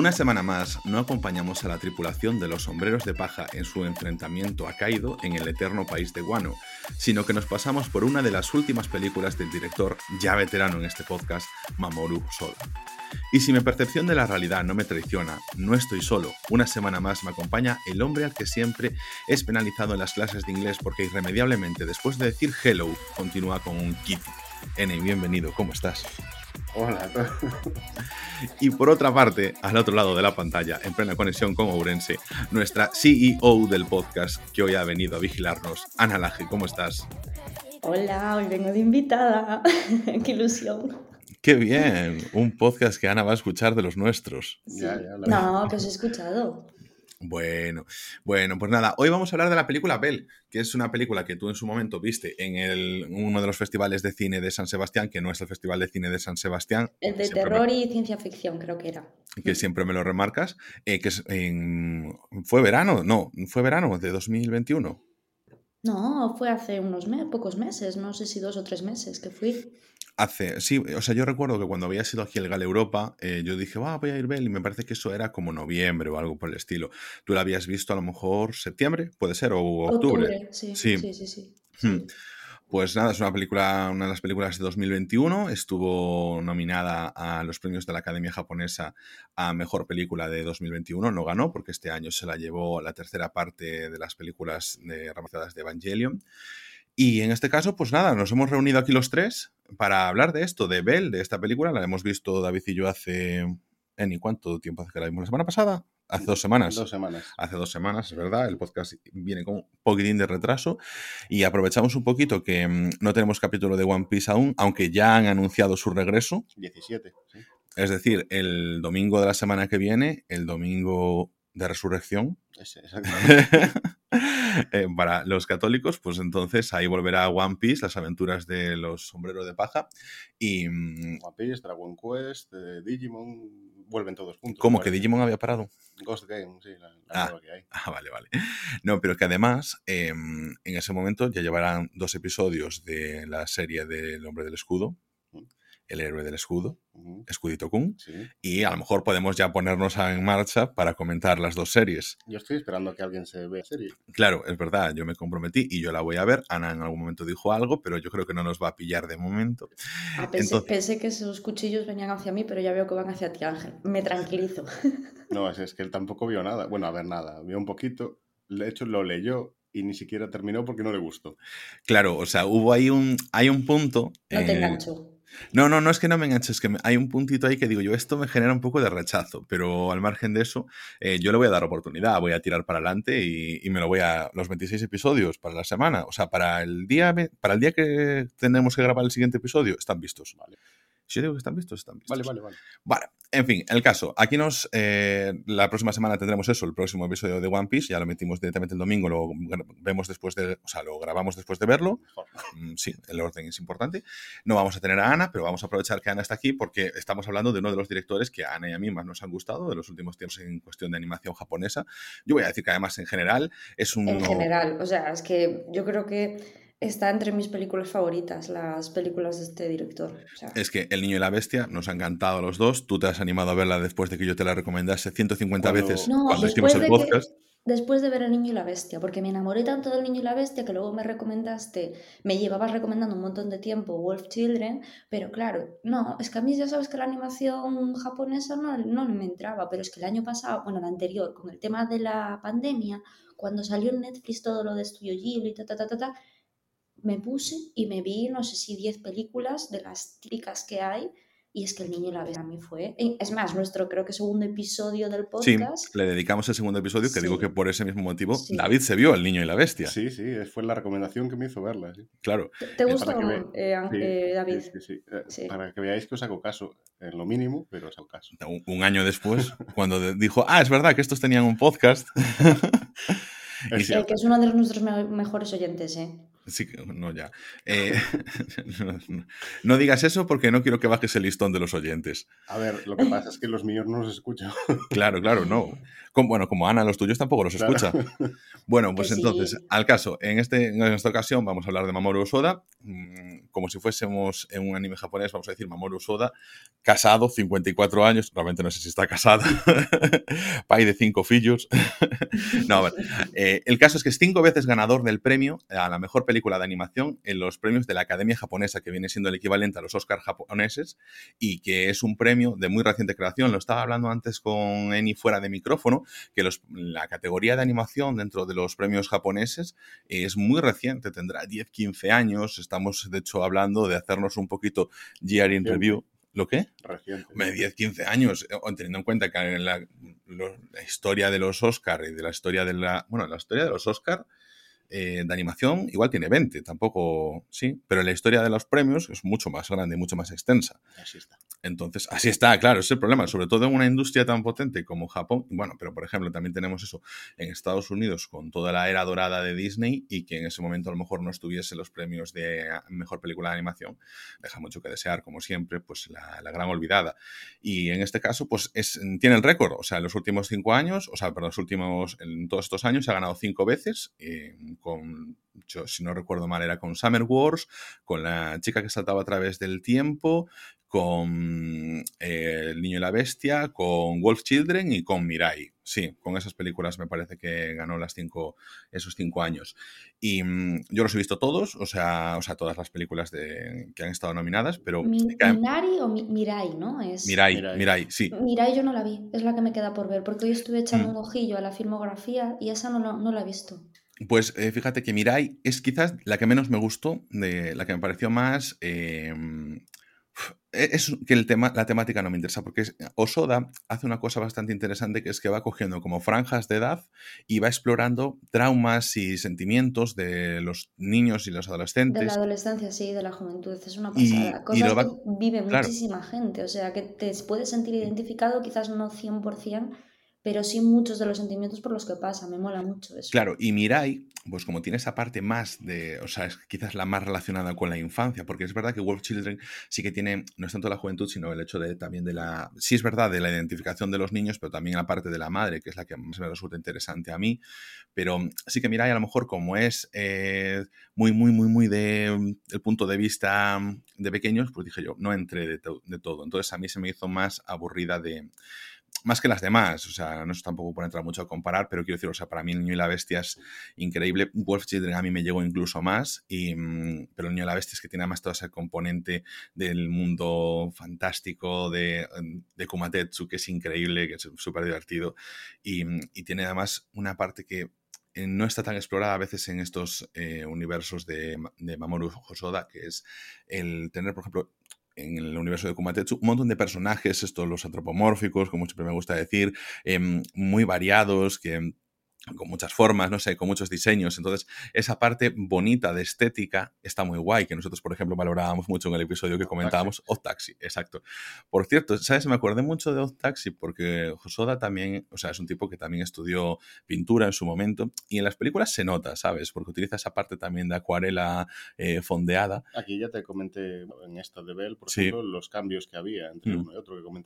Una semana más no acompañamos a la tripulación de los sombreros de paja en su enfrentamiento a Kaido en el eterno país de Guano, sino que nos pasamos por una de las últimas películas del director ya veterano en este podcast, Mamoru Soda. Y si mi percepción de la realidad no me traiciona, no estoy solo. Una semana más me acompaña el hombre al que siempre es penalizado en las clases de inglés porque irremediablemente después de decir hello continúa con un kitty. N, bienvenido, ¿cómo estás? Hola. Y por otra parte, al otro lado de la pantalla, en plena conexión con Ourense, nuestra CEO del podcast que hoy ha venido a vigilarnos, Ana Laje, ¿cómo estás? Hola, hoy vengo de invitada. Qué ilusión. Qué bien, un podcast que Ana va a escuchar de los nuestros. Ya, ya, la- No, que os he escuchado. Bueno, bueno, pues nada, hoy vamos a hablar de la película Bell, que es una película que tú en su momento viste en el- uno de los festivales de cine de San Sebastián, que no es el Festival de Cine de San Sebastián, El de me- terror y ciencia ficción, creo que era. que siempre me lo remarcas, eh, que es en- fue verano, no, fue verano de 2021. No, fue hace unos me- pocos meses, no sé si dos o tres meses que fui. Hace, sí, o sea, yo recuerdo que cuando había sido aquí el Gal Europa, eh, yo dije, va, voy a ir Bell, y me parece que eso era como noviembre o algo por el estilo. Tú la habías visto a lo mejor septiembre, puede ser, o octubre. sí, Sí. sí, sí, sí. Hmm. Pues nada, es una película, una de las películas de 2021. Estuvo nominada a los premios de la Academia Japonesa a Mejor Película de 2021. No ganó porque este año se la llevó la tercera parte de las películas de ramificadas de Evangelion. Y en este caso, pues nada, nos hemos reunido aquí los tres para hablar de esto, de Bell, de esta película. La hemos visto David y yo hace... ¿En cuánto tiempo hace que la vimos? ¿La semana pasada? Hace dos semanas Dos semanas. hace dos semanas, es verdad. El podcast viene con un poquitín de retraso y aprovechamos un poquito que mm, no tenemos capítulo de One Piece aún, aunque ya han anunciado su regreso. 17. sí. Es decir, el domingo de la semana que viene, el domingo de resurrección, eh, para los católicos, pues entonces ahí volverá One Piece, las aventuras de los sombreros de paja. Y mm, One Piece, Dragon Quest, eh, Digimon, vuelven todos juntos. ¿cómo que. Digimon había parado? Ghost Game, sí, la, la Ah. nueva que hay. Ah, vale, vale. No, pero que además eh, en ese momento ya llevarán dos episodios de la serie del Hombre del Escudo. El héroe del escudo, Escudito Kun, Sí. y a lo mejor podemos ya ponernos en marcha para comentar las dos series. Yo estoy esperando a que alguien se vea la serie. Claro, es verdad, yo me comprometí y yo la voy a ver. Ana en algún momento dijo algo, pero yo creo que no nos va a pillar de momento. Ah, pensé, Entonces- pensé que esos cuchillos venían hacia mí, pero ya veo que van hacia ti, Ángel. Me tranquilizo. No, es, es que él tampoco vio nada. Bueno, a ver, nada. Vio un poquito. De hecho, lo leyó y ni siquiera terminó porque no le gustó. Claro, o sea, hubo ahí un, hay un punto. No te eh, engancho. No, no, no es que no me enganches, es que hay un puntito ahí que digo yo, esto me genera un poco de rechazo, pero al margen de eso, eh, yo le voy a dar oportunidad, voy a tirar para adelante y, me lo voy a los 26 episodios para la semana, o sea, para el día para el día que tenemos que grabar el siguiente episodio, están vistos. Vale. Si yo digo que están vistos, están vistos. Vale, vale, vale. Vale, en fin, el caso. Aquí nos. eh, la próxima semana tendremos eso, el próximo episodio de One Piece. Ya lo metimos directamente el domingo, lo vemos después de. O sea, lo grabamos después de verlo. Mejor. Mm, Sí, el orden es importante. No vamos a tener a Ana, pero vamos a aprovechar que Ana está aquí porque estamos hablando de uno de los directores que a Ana y a mí más nos han gustado de los últimos tiempos en cuestión de animación japonesa. Yo voy a decir que además en general es un. En general, o sea, es que yo creo que está entre mis películas favoritas, las películas de este director. O sea, Es que El Niño y la Bestia nos ha encantado a los dos. Tú te has animado a verla después de que yo te la recomendase 150 Cuando- veces No, cuando hicimos después el de que- podcast. Después de ver El Niño y la Bestia, porque me enamoré tanto del Niño y la Bestia que luego me recomendaste, me llevabas recomendando un montón de tiempo Wolf Children, pero claro, no, es que a mí ya sabes que la animación japonesa no, no me entraba, pero es que el año pasado, bueno, el anterior, con el tema de la pandemia, cuando salió en Netflix todo lo de Studio Ghibli, ta, ta, ta, ta, ta, me puse y me vi, no sé si 10 películas de las típicas que hay, y es que El Niño y la Bestia a mí fue, es más, nuestro creo que segundo episodio del Sí, podcast. le dedicamos el segundo episodio, que Sí. digo que por ese mismo motivo Sí. David se vio El Niño y la Bestia. Sí, sí, fue la recomendación que me hizo verla. sí. Claro. ¿Te- ¿Te Eh, que vea- eh, Sí, eh, sí, David? sí, sí. Eh, Sí. Para que veáis que os hago caso, en lo mínimo, pero os hago caso. Un, un año después, cuando dijo, ah, es verdad que estos tenían un podcast. Es Y El cierto. que es uno de nuestros me- mejores oyentes, ¿eh? Sí, que- no, ya. Eh, no, no- no digas eso porque no quiero que bajes el listón de los oyentes. A ver, lo que pasa es que los míos no los escucho. Claro, claro, no. Bueno, como Ana, los tuyos tampoco los escucha. Bueno, pues entonces, al caso, en, este, en esta ocasión vamos a hablar de Mamoru Osoda, mm, como si fuésemos en un anime japonés, vamos a decir Mamoru Osoda, casado, 54 años, realmente no sé si está casado, pai de cinco fillos. no, a ver, eh, el caso es que es cinco veces ganador del premio a la mejor película de animación en los premios de la Academia Japonesa, que viene siendo el equivalente a los Oscars japoneses, y que es un premio de muy reciente creación. Lo estaba hablando antes con Eni fuera de micrófono, que los, la categoría de animación dentro de los premios japoneses es muy reciente, tendrá 10, 15 años. Estamos, de hecho, hablando de hacernos un poquito year in review. ¿Lo qué? Reciente. 10, 15 años, eh, teniendo en cuenta que en la, la historia de los Oscar y de la historia de la. Bueno, la historia de los Oscar eh, de animación igual tiene 20, tampoco, sí, pero la historia de los premios es mucho más grande, mucho más extensa. Así está. Entonces, así está, claro, es el problema, sobre todo en una industria tan potente como Japón. Bueno, pero por ejemplo, también tenemos eso en Estados Unidos con toda la era dorada de Disney y que en ese momento a lo mejor no estuviese los premios de mejor película de animación. Deja mucho que desear, como siempre, pues la, gran olvidada. Y en este caso, pues es, tiene el récord, o sea, en los últimos cinco años, o sea, perdón, los últimos, en todos estos años se ha ganado cinco veces. Eh, con, yo, si no recuerdo mal, era con Summer Wars, con la chica que saltaba a través del tiempo, con eh, El Niño y la Bestia, con Wolf Children y con Mirai. Sí, con esas películas me parece que ganó las cinco, esos cinco años. Y mm, yo los he visto todos, o sea, o sea todas las películas de, que han estado nominadas, pero... Mi, Minari o Mirai, ¿no? Es... Mirai, Mirai, Mirai, sí. Mirai yo no la vi, es la que me queda por ver, porque hoy estuve echando mm. un ojillo a la filmografía y esa no, no la he visto. Pues eh, fíjate que Mirai es quizás la que menos me gustó, de, la que me pareció más... Eh, es que el tema, la temática no me interesa, porque Osoda hace una cosa bastante interesante que es que va cogiendo como franjas de edad y va explorando traumas y sentimientos de los niños y los adolescentes. De la adolescencia, sí, de la juventud. Es una pasada. Cosas que vive muchísima gente. O sea, que te puedes sentir identificado, quizás no 100%, pero sí muchos de los sentimientos por los que pasa, me mola mucho eso. Claro, y Mirai, pues como tiene esa parte más de, o sea, es quizás la más relacionada con la infancia, porque es verdad que Wolf Children sí que tiene, no es tanto la juventud, sino el hecho de también de la, sí es verdad, de la identificación de los niños, pero también la parte de la madre, que es la que más me resulta interesante a mí, pero sí que Mirai a lo mejor como es eh, muy, muy, muy, muy de el punto de vista de pequeños, pues dije yo, no entré de todo, entonces a mí se me hizo más aburrida de más que las demás, o sea, no es tampoco por entrar mucho a comparar, pero quiero decir, o sea, para mí el niño y la bestia es increíble. Wolf Children a mí me llegó incluso más, y, mm, pero el niño y la bestia es que tiene además todo ese componente del mundo fantástico de, de Kumatetsu, que es increíble, que es súper divertido, y, mm, y, tiene además una parte que eh, no está tan explorada a veces en estos eh, universos de, de Mamoru Hosoda, que es el tener, por ejemplo, en el universo de Kumatetsu, un montón de personajes, estos los antropomórficos, como siempre me gusta decir, em, muy variados, que con muchas formas, no sé, con muchos diseños. Entonces, esa parte bonita de estética está muy guay, que nosotros, por ejemplo, valorábamos mucho en el episodio que comentábamos, Odd Taxi, exacto. Por cierto, ¿sabes? Me acordé mucho de Odd Taxi porque Josoda también, o sea, es un tipo que también estudió pintura en su momento y en las películas se nota, ¿sabes? Porque utiliza esa parte también de acuarela eh, fondeada. Aquí ya te comenté en esto de Bell, por ejemplo, los cambios que había entre mm. uno y otro que comenté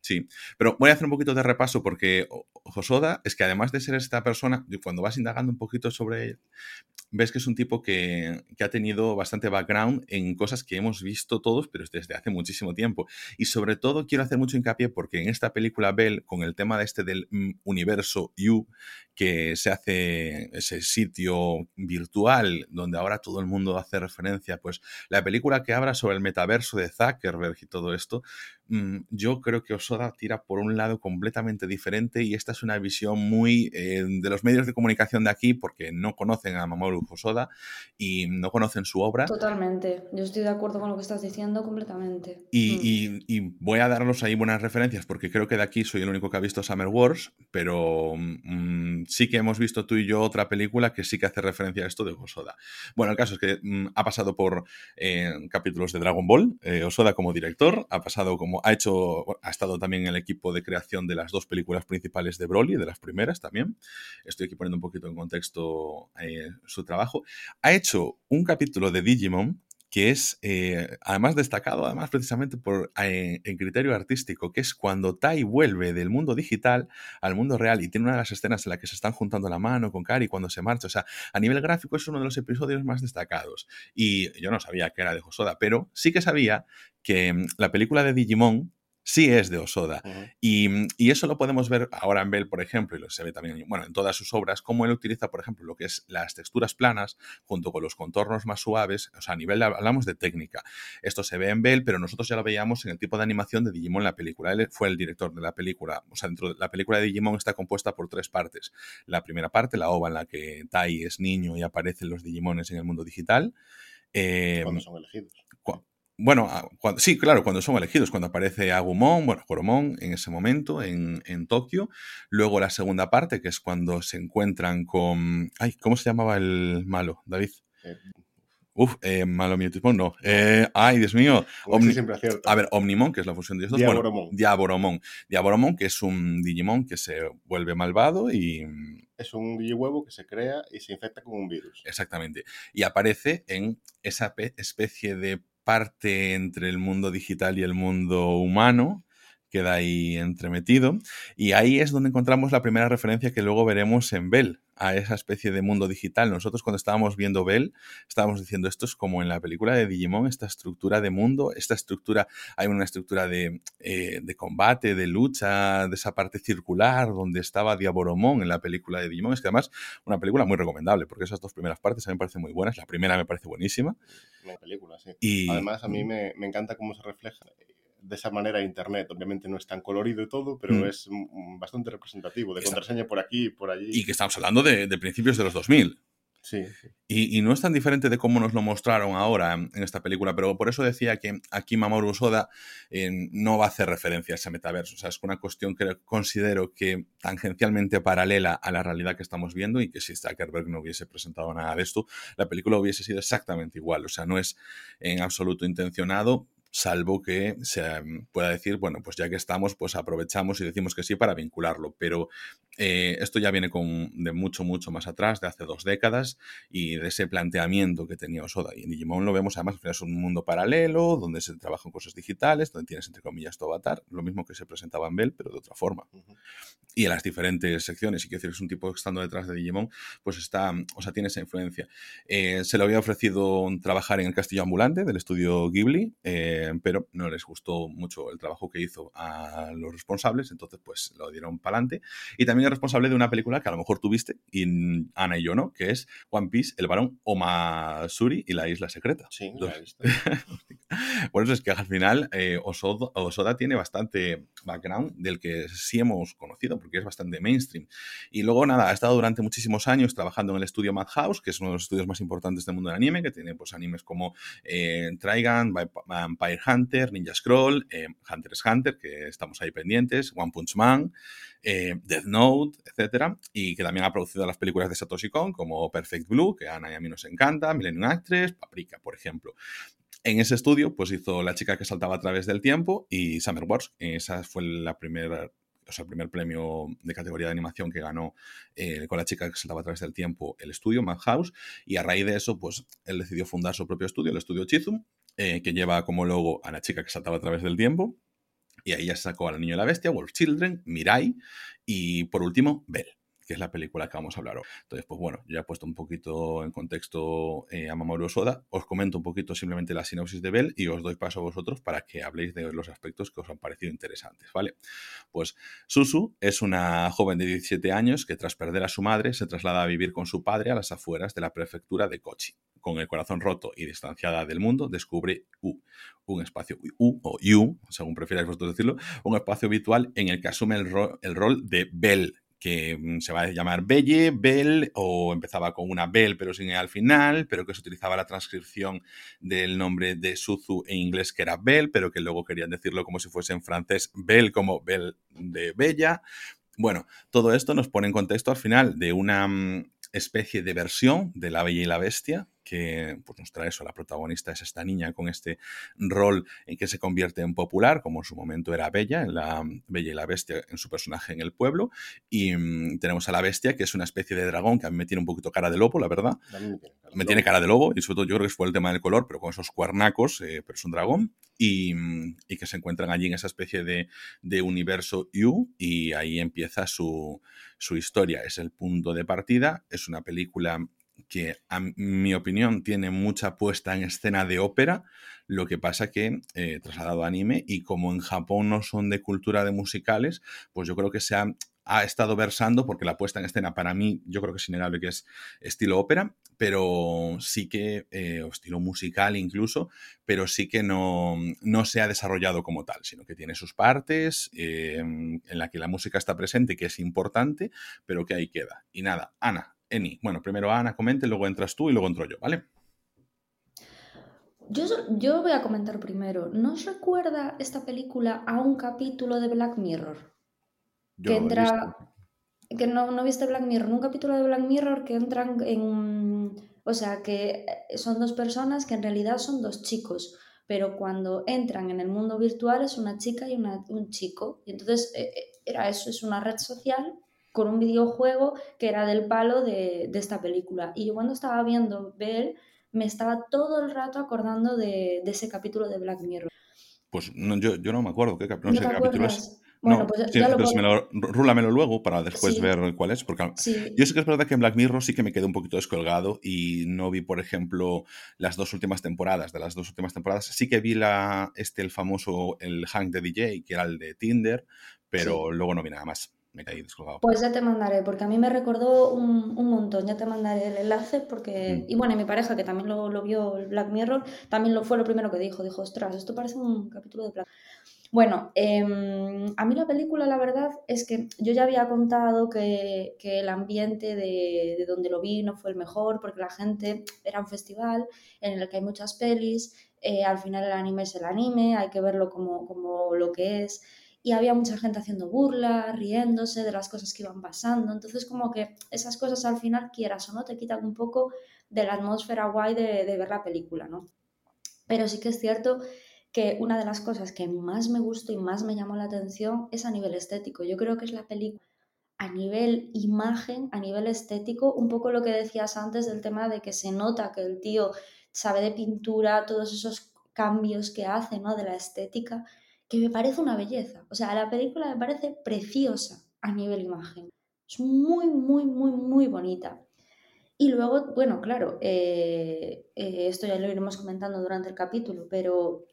Sí, pero voy a hacer un poquito de repaso porque Josoda es que además de ser esta persona, cuando vas indagando un poquito sobre él, ves que es un tipo que, que, ha tenido bastante background en cosas que hemos visto todos, pero desde hace muchísimo tiempo. Y sobre todo quiero hacer mucho hincapié porque en esta película Bell, con el tema de este del mm, universo You, que se hace ese sitio virtual donde ahora todo el mundo hace referencia, pues la película que habla sobre el metaverso de Zuckerberg y todo esto, yo creo que Osoda tira por un lado completamente diferente y esta es una visión muy eh, de los medios de comunicación de aquí porque no conocen a Mamoru Osoda y no conocen su obra. Totalmente, yo estoy de acuerdo con lo que estás diciendo completamente. Y, mm. y, voy a darlos ahí buenas referencias porque creo que de aquí soy el único que ha visto Summer Wars, pero mm, sí que hemos visto tú y yo otra película que sí que hace referencia a esto de Osoda. Bueno, el caso es que mm, ha pasado por eh, capítulos de Dragon Ball, eh, Osoda como director, ha pasado como, ha hecho, ha estado también en el equipo de creación de las dos películas principales de Broly, de las primeras también. Estoy aquí poniendo un poquito en contexto eh, su trabajo. Ha hecho un capítulo de Digimon que es eh, además destacado, además precisamente por, en, criterio artístico, que es cuando Tai vuelve del mundo digital al mundo real y tiene una de las escenas en la que se están juntando la mano con Kari cuando se marcha. O sea, a nivel gráfico es uno de los episodios más destacados. Y yo no sabía que era de Hosoda, pero sí que sabía que mm, la película de Digimon sí es de Osoda. Mm, y, eso lo podemos ver ahora en Bell, por ejemplo, y lo se ve también bueno, en todas sus obras, cómo él utiliza, por ejemplo, lo que es las texturas planas junto con los contornos más suaves. O sea, a nivel, hablamos de técnica. Esto se ve en Bell, pero nosotros ya lo veíamos en el tipo de animación de Digimon en la película. Él fue el director de la película. O sea, dentro de la película de Digimon está compuesta por tres partes. La primera parte, la ova en la que Tai es niño y aparecen los Digimones en el mundo digital. Eh, cuando son elegidos. Bueno, ah, sí, claro, cuando son elegidos, cuando aparece Agumon, bueno, Coromon en ese momento en, en, Tokio. Luego la segunda parte, que es cuando se encuentran con. Ay, ¿cómo se llamaba el malo, David? Eh, Uf, eh, malo no. Eh, ay, Dios mío. a ver, Omnimon, que es la fusión de estos. Diaboromon. Diaboromon. Diaboromon, que es un Digimon que se vuelve malvado y. Es un Digihuevo que se crea y se infecta con un virus. Exactamente. Y aparece en esa especie de parte entre el mundo digital y el mundo humano, queda ahí entremetido, y ahí es donde encontramos la primera referencia que luego veremos en Bell, a esa especie de mundo digital. Nosotros cuando estábamos viendo Bell, estábamos diciendo esto es como en la película de Digimon, esta estructura de mundo, esta estructura, hay una estructura de, eh, de combate, de lucha, de esa parte circular donde estaba Diaboromon en la película de Digimon. Es que además una película muy recomendable porque esas dos primeras partes a mí me parecen muy buenas. La primera me parece buenísima. Una película, sí. Y, Además a mí me, me encanta cómo se refleja de esa manera Internet. Obviamente no es tan colorido y todo, pero mm. es bastante representativo, de contraseña por aquí y por allí. Y que estamos hablando de, principios de los 2000. Sí. Y, no es tan diferente de cómo nos lo mostraron ahora en, esta película, pero por eso decía que aquí Mamoru Soda eh, no va a hacer referencia a ese metaverso. O sea, es una cuestión que considero que tangencialmente paralela a la realidad que estamos viendo y que si Zuckerberg no hubiese presentado nada de esto, la película hubiese sido exactamente igual. O sea, no es en absoluto intencionado, salvo que se mm, pueda decir, bueno, pues ya que estamos, pues aprovechamos y decimos que sí para vincularlo. Pero eh, esto ya viene con, de mucho, mucho más atrás, de hace dos décadas, y de ese planteamiento que tenía Osoda. Y en Digimon lo vemos además, es un mundo paralelo, donde se trabajan cosas digitales, donde tienes, entre comillas, tu avatar, lo mismo que se presentaba en Bell, pero de otra forma. Y en las diferentes secciones, y quiero decir, es un tipo que estando detrás de Digimon, pues está, o sea, tiene esa influencia. Eh, se le había ofrecido trabajar en el castillo ambulante del estudio Ghibli, eh, pero no les gustó mucho el trabajo que hizo a los responsables, entonces pues lo dieron para adelante. Y también responsable de una película que a lo mejor tuviste, y Ana y yo no, que es One Piece, el varón Omasuri y la isla secreta. Sí, lo he visto. Por eso es que al final eh, Osoda, tiene bastante background del que sí hemos conocido, porque es bastante mainstream. Y luego, nada, ha estado durante muchísimos años trabajando en el estudio Madhouse, que es uno de los estudios más importantes del mundo del anime, que tiene pues animes como eh, Trigun, Vampire Hunter, Ninja Scroll, eh, Hunter x Hunter, que estamos ahí pendientes, One Punch Man, eh, Death Note, etcétera, y que también ha producido las películas de Satoshi Kon como Perfect Blue, que a Ana y a mí nos encanta, Millennium Actress, Paprika, por ejemplo. En ese estudio, pues hizo La chica que saltaba a través del tiempo y Summer Wars. Esa fue la primera o sea, el primer premio de categoría de animación que ganó eh, con la chica que saltaba a través del tiempo el estudio, Madhouse, y a raíz de eso, pues él decidió fundar su propio estudio, el estudio Chizum, eh, que lleva como logo a la chica que saltaba a través del tiempo, y ahí ya sacó al niño y la bestia, Wolf Children, Mirai y por último, Bell que es la película que vamos a hablar hoy. Entonces, pues bueno, ya he puesto un poquito en contexto eh, a Mamoru Soda, os comento un poquito simplemente la sinopsis de Bell y os doy paso a vosotros para que habléis de los aspectos que os han parecido interesantes, ¿vale? Pues Susu es una joven de 17 años que tras perder a su madre se traslada a vivir con su padre a las afueras de la prefectura de Kochi con el corazón roto y distanciada del mundo, descubre U, un espacio U o U, según prefierais vosotros decirlo, un espacio habitual en el que asume el rol de Bell, que mm, se va a llamar Belle, Bell, o empezaba con una Bell pero sin E al final, pero que se utilizaba la transcripción del nombre de Suzu en inglés que era Bell, pero que luego querían decirlo como si fuese en francés Bell como Bell de Bella. Bueno, todo esto nos pone en contexto al final de una mm, especie de versión de La Bella y la Bestia, que pues, nos trae eso. La protagonista es esta niña con este rol en que se convierte en popular, como en su momento era Bella, en la Bella y la Bestia, en su personaje en el pueblo. Y mm, tenemos a la Bestia, que es una especie de dragón que a mí me tiene un poquito cara de lobo, la verdad. Me tiene cara de lobo, y sobre todo yo creo que fue el tema del color, pero con esos cuernacos, eh, pero es un dragón. Y, mm, y, que se encuentran allí en esa especie de, de universo U y ahí empieza su, su historia. Es el punto de partida, es una película que a mi opinión tiene mucha puesta en escena de ópera, lo que pasa que eh, trasladado a anime y como en Japón no son de cultura de musicales, pues yo creo que se ha, ha estado versando porque la puesta en escena para mí yo creo que es innegable que es estilo ópera, pero sí que, eh, o estilo musical incluso, pero sí que no, no, se ha desarrollado como tal, sino que tiene sus partes eh, en la que la música está presente, que es importante, pero que ahí queda. Y nada, Ana, Eni. Bueno, primero Ana comente, luego entras tú y luego entro yo, ¿vale? Yo, yo voy a comentar primero. ¿No os recuerda esta película a un capítulo de Black Mirror? Yo que entra. Que no, no viste Black Mirror, un capítulo de Black Mirror que entran en. O sea, que son dos personas que en realidad son dos chicos, pero cuando entran en el mundo virtual es una chica y un chico. Y entonces eh, eh, era eso, es una red social con un videojuego que era del palo de, esta película. Y yo cuando estaba viendo Bell, me estaba todo el rato acordando de, ese capítulo de Black Mirror. Pues yo, no me acuerdo qué, capítulo es. Bueno, pues ya lo rúlamelo luego para después ver cuál es. Porque yo sé que es verdad que en Black Mirror sí que me quedé un poquito descolgado y no vi, por ejemplo, las dos últimas temporadas. De las dos últimas temporadas sí que vi la, este, el famoso, el Hank de DJ, que era el de Tinder, pero luego no vi nada más me caí descolgado. Pues ya te mandaré, porque a mí me recordó un, montón, ya te mandaré el enlace, porque... Mm. Y bueno, mi pareja, que también lo, lo, vio el Black Mirror, también lo fue lo primero que dijo, dijo, ostras, esto parece un capítulo de Black bueno, em, a mí la película, la verdad, es que yo ya había contado que, el ambiente de, donde lo vi no fue el mejor, porque la gente era un festival en el que hay muchas pelis, eh, al final el anime es el anime, hay que verlo como, como lo que es y había mucha gente haciendo burla, riéndose de las cosas que iban pasando. Entonces, como que esas cosas al final, quieras o no, te quitan un poco de la atmósfera guay de, ver la película, ¿no? Pero sí que es cierto que una de las cosas que más me gustó y más me llamó la atención es a nivel estético. Yo creo que es la película a nivel imagen, a nivel estético, un poco lo que decías antes del tema de que se nota que el tío sabe de pintura, todos esos cambios que hace, ¿no? De la estética que me parece una belleza. O sea, la película me parece preciosa a nivel imagen. Es muy, muy, muy, muy bonita. Y luego, bueno, claro, eh, eh, esto ya lo iremos comentando durante el capítulo, pero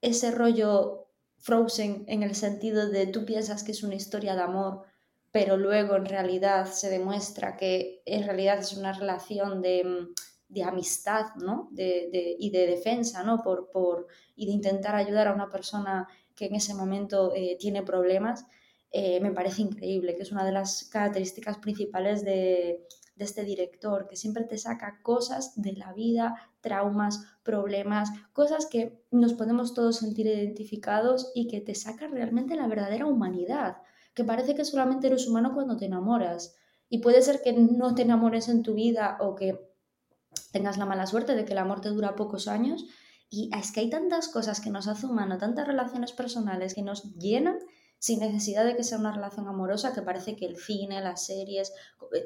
ese rollo Frozen en el sentido de tú piensas que es una historia de amor, pero luego en realidad se demuestra que en realidad es una relación de, de amistad ¿no? de, y de defensa ¿no? por, por, y de intentar ayudar a una persona que en ese momento eh, tiene problemas, eh, me parece increíble, que es una de las características principales de, este director, que siempre te saca cosas de la vida, traumas, problemas, cosas que nos podemos todos sentir identificados y que te saca realmente la verdadera humanidad, que parece que solamente eres humano cuando te enamoras. Y puede ser que no te enamores en tu vida o que tengas la mala suerte de que el amor te dura pocos años, y es que hay tantas cosas que nos hace humano, tantas relaciones personales que nos llenan sin necesidad de que sea una relación amorosa, que parece que el cine, las series,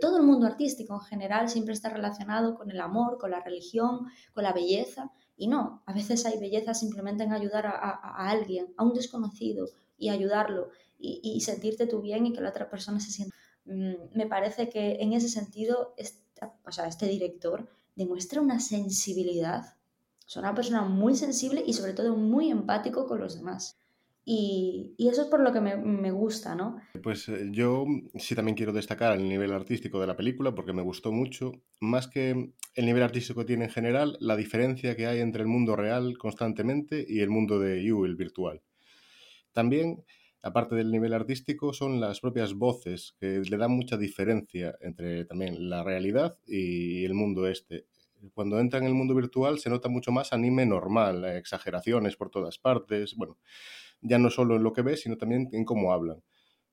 todo el mundo artístico en general siempre está relacionado con el amor, con la religión, con la belleza. Y no, a veces hay belleza simplemente en ayudar a, alguien, a un desconocido, y ayudarlo, y, sentirte tú bien y que la otra persona se sienta. Mm, me parece que en ese sentido, o sea, este director demuestra una sensibilidad es una persona muy sensible y sobre todo muy empático con los demás. Y, eso es por lo que me, gusta, ¿no? Pues eh, yo sí también quiero destacar el nivel artístico de la película porque me gustó mucho, más que el nivel artístico que tiene en general, la diferencia que hay entre el mundo real constantemente y el mundo de You, el virtual. También, aparte del nivel artístico, son las propias voces que le dan mucha diferencia entre también la realidad y el mundo este cuando entra en el mundo virtual se nota mucho más anime normal, eh, exageraciones por todas partes, bueno, ya no solo en lo que ves, sino también en cómo hablan.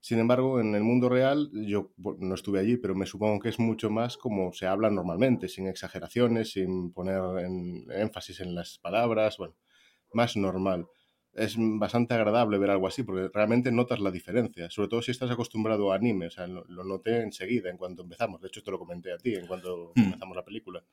Sin embargo, en el mundo real, yo no estuve allí, pero me supongo que es mucho más como se habla normalmente, sin exageraciones, sin poner énfasis en las palabras, bueno, más normal. Es bastante agradable ver algo así, porque realmente notas la diferencia, sobre todo si estás acostumbrado a anime, o sea, lo, noté enseguida, en cuanto empezamos, de hecho te lo comenté a ti, en cuanto hmm. empezamos la película.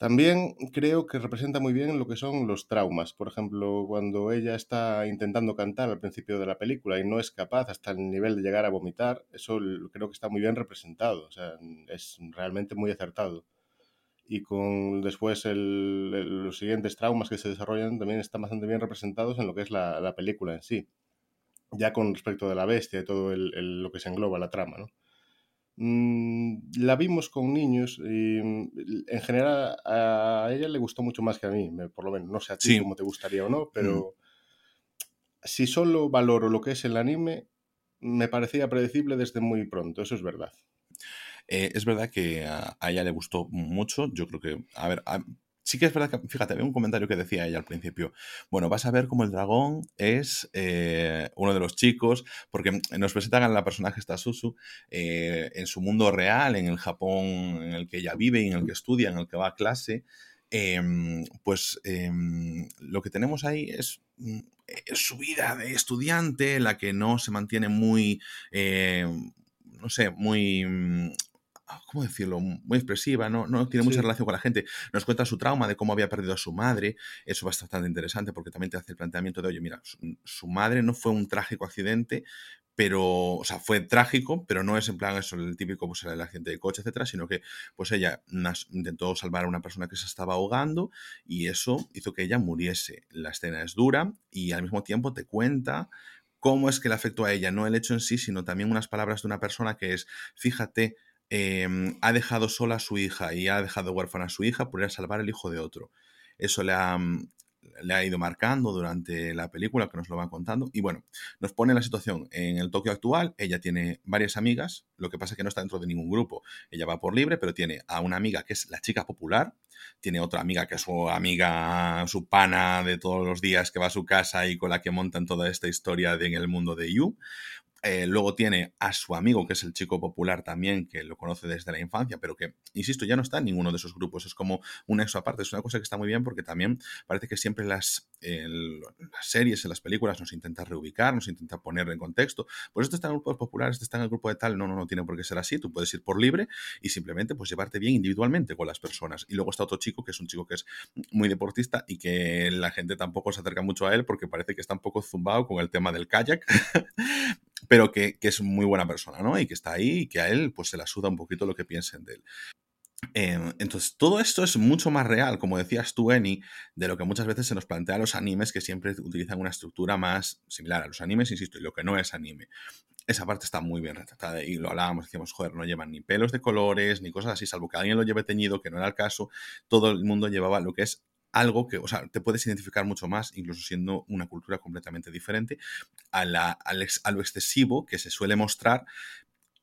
También creo que representa muy bien lo que son los traumas. Por ejemplo, cuando ella está intentando cantar al principio de la película y no es capaz hasta el nivel de llegar a vomitar, eso creo que está muy bien representado. O sea, es realmente muy acertado. Y con después los siguientes traumas que se desarrollan también están bastante bien representados en lo que es la, película en sí. Ya con respecto de la bestia y todo lo que se engloba la trama, ¿no? Mm, la vimos con niños y mm, en general a ella le gustó mucho más que a mí, por lo menos. No sé a ti cómo te gustaría o no, pero mm. si solo valoro lo que es el anime, me parecía predecible desde muy pronto, eso es verdad. Eh, es verdad que a, ella le gustó mucho. Yo creo que, a ver, Sí que es verdad que, fíjate, había un comentario que decía ella al principio. Bueno, vas a ver cómo el dragón es eh, uno de los chicos, porque nos presentan a la personaje esta Susu eh, en su mundo real, en el Japón en el que ella vive en el que estudia, en el que va a clase. Em, pues em, lo que tenemos ahí es mm, su vida de estudiante, la que no se mantiene muy, eh, no sé, muy mm, ¿cómo decirlo? Muy expresiva, no, no tiene mucha relación con la gente. Nos cuenta su trauma de cómo había perdido a su madre. Eso es bastante interesante porque también te hace el planteamiento de, oye, mira, su, madre no fue un trágico accidente, pero, o sea, fue trágico, pero no es en plan eso, el típico, pues el accidente de coche, etcétera, sino que, pues ella intentó salvar a una persona que se estaba ahogando y eso hizo que ella muriese. La escena es dura y al mismo tiempo te cuenta cómo es que le afectó a ella, no el hecho en sí, sino también unas palabras de una persona que es, fíjate, Em, ha dejado sola a su hija y ha dejado huérfana a su hija por ir a salvar el hijo de otro. Eso le ha, mm, le ha ido marcando durante la película, que nos lo va contando. Y bueno, nos pone la situación en el Tokio actual. Ella tiene varias amigas, lo que pasa es que no está dentro de ningún grupo. Ella va por libre, pero tiene a una amiga que es la chica popular, tiene otra amiga que es su amiga, su pana de todos los días que va a su casa y con la que montan toda esta historia en el mundo de Yu. Eh, luego tiene a su amigo, que es el chico popular también, que lo conoce desde la infancia, pero que, insisto, ya no está en ninguno de esos grupos. Es como un exo aparte. Es una cosa que está muy bien porque también parece que siempre las, las series, en las películas, nos intenta reubicar, nos intenta poner en contexto. Pues esto está en grupos populares, este está en el grupo de tal. No, no, no tiene por qué ser así. Tú puedes ir por libre y simplemente pues llevarte bien individualmente con las personas. Y luego está otro chico, que es un chico que es muy deportista y que la gente tampoco se acerca mucho a él porque parece que está un poco zumbado con el tema del kayak. pero que, es muy buena persona, ¿no? Y que está ahí y que a él pues se la suda un poquito lo que piensen de él. Em, entonces, todo esto es mucho más real, como decías tú, Eni, de lo que muchas veces se nos plantea a los animes que siempre utilizan una estructura más similar a los animes, insisto, y lo que no es anime. Esa parte está muy bien retratada y lo hablábamos, decíamos, joder, no llevan ni pelos de colores, ni cosas así, salvo que alguien lo lleve teñido, que no era el caso, todo el mundo llevaba lo que es algo que, o sea, te puedes identificar mucho más, incluso siendo una cultura completamente diferente, a, la, a lo excesivo que se suele mostrar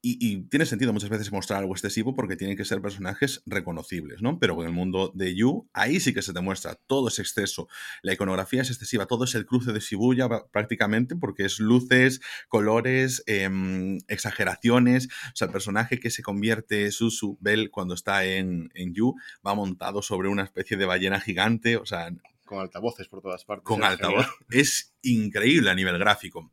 y, tiene sentido muchas veces mostrar algo excesivo porque tienen que ser personajes reconocibles, ¿no? Pero en el mundo de You, ahí sí que se demuestra todo ese exceso. La iconografía es excesiva, todo es el cruce de Shibuya prácticamente porque es luces, colores, em, exageraciones. O sea, el personaje que se convierte Susu Bell cuando está en, en You va montado sobre una especie de ballena gigante, o sea... Con altavoces por todas partes. Con altavoz. Es increíble a nivel gráfico.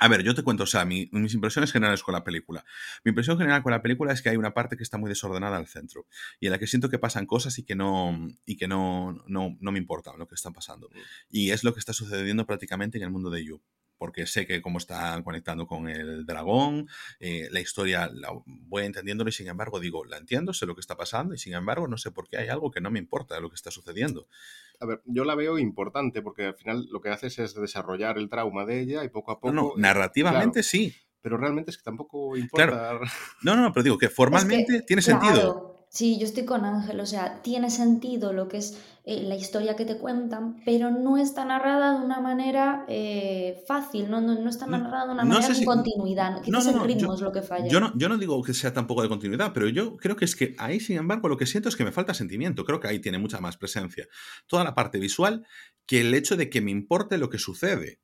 A ver, yo te cuento, o sea, mis impresiones generales con la película. Mi impresión general con la película es que hay una parte que está muy desordenada al centro y en la que siento que pasan cosas y que no, y que no, no, no me importa lo que está pasando. Mm. Y es lo que está sucediendo prácticamente en el mundo de You porque sé que cómo está conectando con el dragón, eh, la historia la voy entendiéndolo y sin embargo digo, la entiendo, sé lo que está pasando y sin embargo no sé por qué hay algo que no me importa de lo que está sucediendo. A ver, yo la veo importante porque al final lo que haces es desarrollar el trauma de ella y poco a poco... No, narrativamente sí. Pero realmente es que tampoco importa. No, no, pero digo que formalmente tiene sentido. Sí, yo estoy con Ángel, o sea, tiene sentido lo que es eh, la historia que te cuentan, pero no está narrada de una manera eh, fácil, no, no, está narrada de una manera de continuidad, quizás el ritmo es lo que falla. Yo no, yo no digo que sea tampoco de continuidad, pero yo creo que es que ahí, sin embargo, lo que siento es que me falta sentimiento, creo que ahí tiene mucha más presencia. Toda la parte visual que el hecho de que me importe lo que sucede.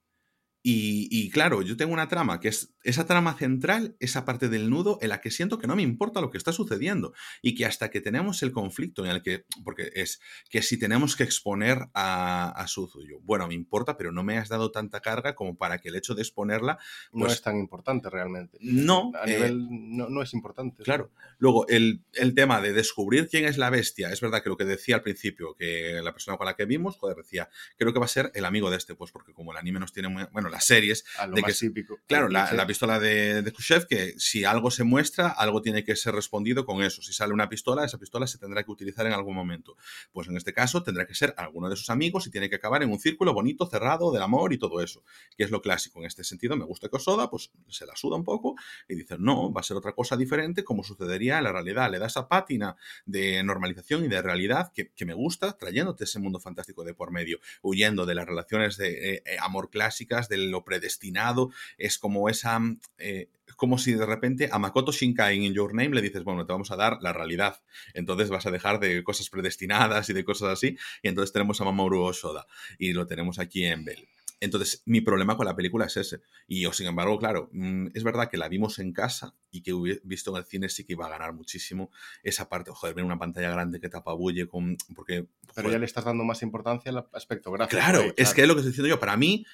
Y, claro, yo tengo una trama que es esa trama central, esa parte del nudo en la que siento que no me importa lo que está sucediendo y que hasta que tenemos el conflicto en el que, porque es que si tenemos que exponer a, a Suzuyo, bueno, me importa, pero no me has dado tanta carga como para que el hecho de exponerla... no pues es tan importante realmente. No. A nivel, eh, no, es importante. Claro. Luego, el, el, tema de descubrir quién es la bestia, es verdad que lo que decía al principio, que la persona con la que vimos, joder, decía, creo que va a ser el amigo de este, pues porque como el anime nos tiene muy... Bueno, las series. de que, típico. Claro, la, pistola de, de Khrushchev, que si algo se muestra, algo tiene que ser respondido con eso. Si sale una pistola, esa pistola se tendrá que utilizar en algún momento. Pues en este caso tendrá que ser alguno de sus amigos y tiene que acabar en un círculo bonito, cerrado, del amor y todo eso, que es lo clásico. En este sentido, me gusta que Osoda, pues se la suda un poco y dice, no, va a ser otra cosa diferente como sucedería en la realidad. Le da esa pátina de normalización y de realidad que, me gusta, trayéndote ese mundo fantástico de por medio, huyendo de las relaciones de eh, eh, amor clásicas, de lo predestinado, es como esa, eh, como si de repente a Makoto Shinkai en Your Name le dices, bueno, te vamos a dar la realidad, entonces vas a dejar de cosas predestinadas y de cosas así, y entonces tenemos a Mamoru Osoda, y lo tenemos aquí en Bell. Entonces, mi problema con la película es ese. Y yo, sin embargo, claro, mm, es verdad que la vimos en casa y que visto en el cine sí que iba a ganar muchísimo esa parte. Joder, ver una pantalla grande que te apabulle con... Porque, Pero ya le estás dando más importancia al aspecto gráfico. Claro, es que es lo que estoy diciendo yo. Para mí,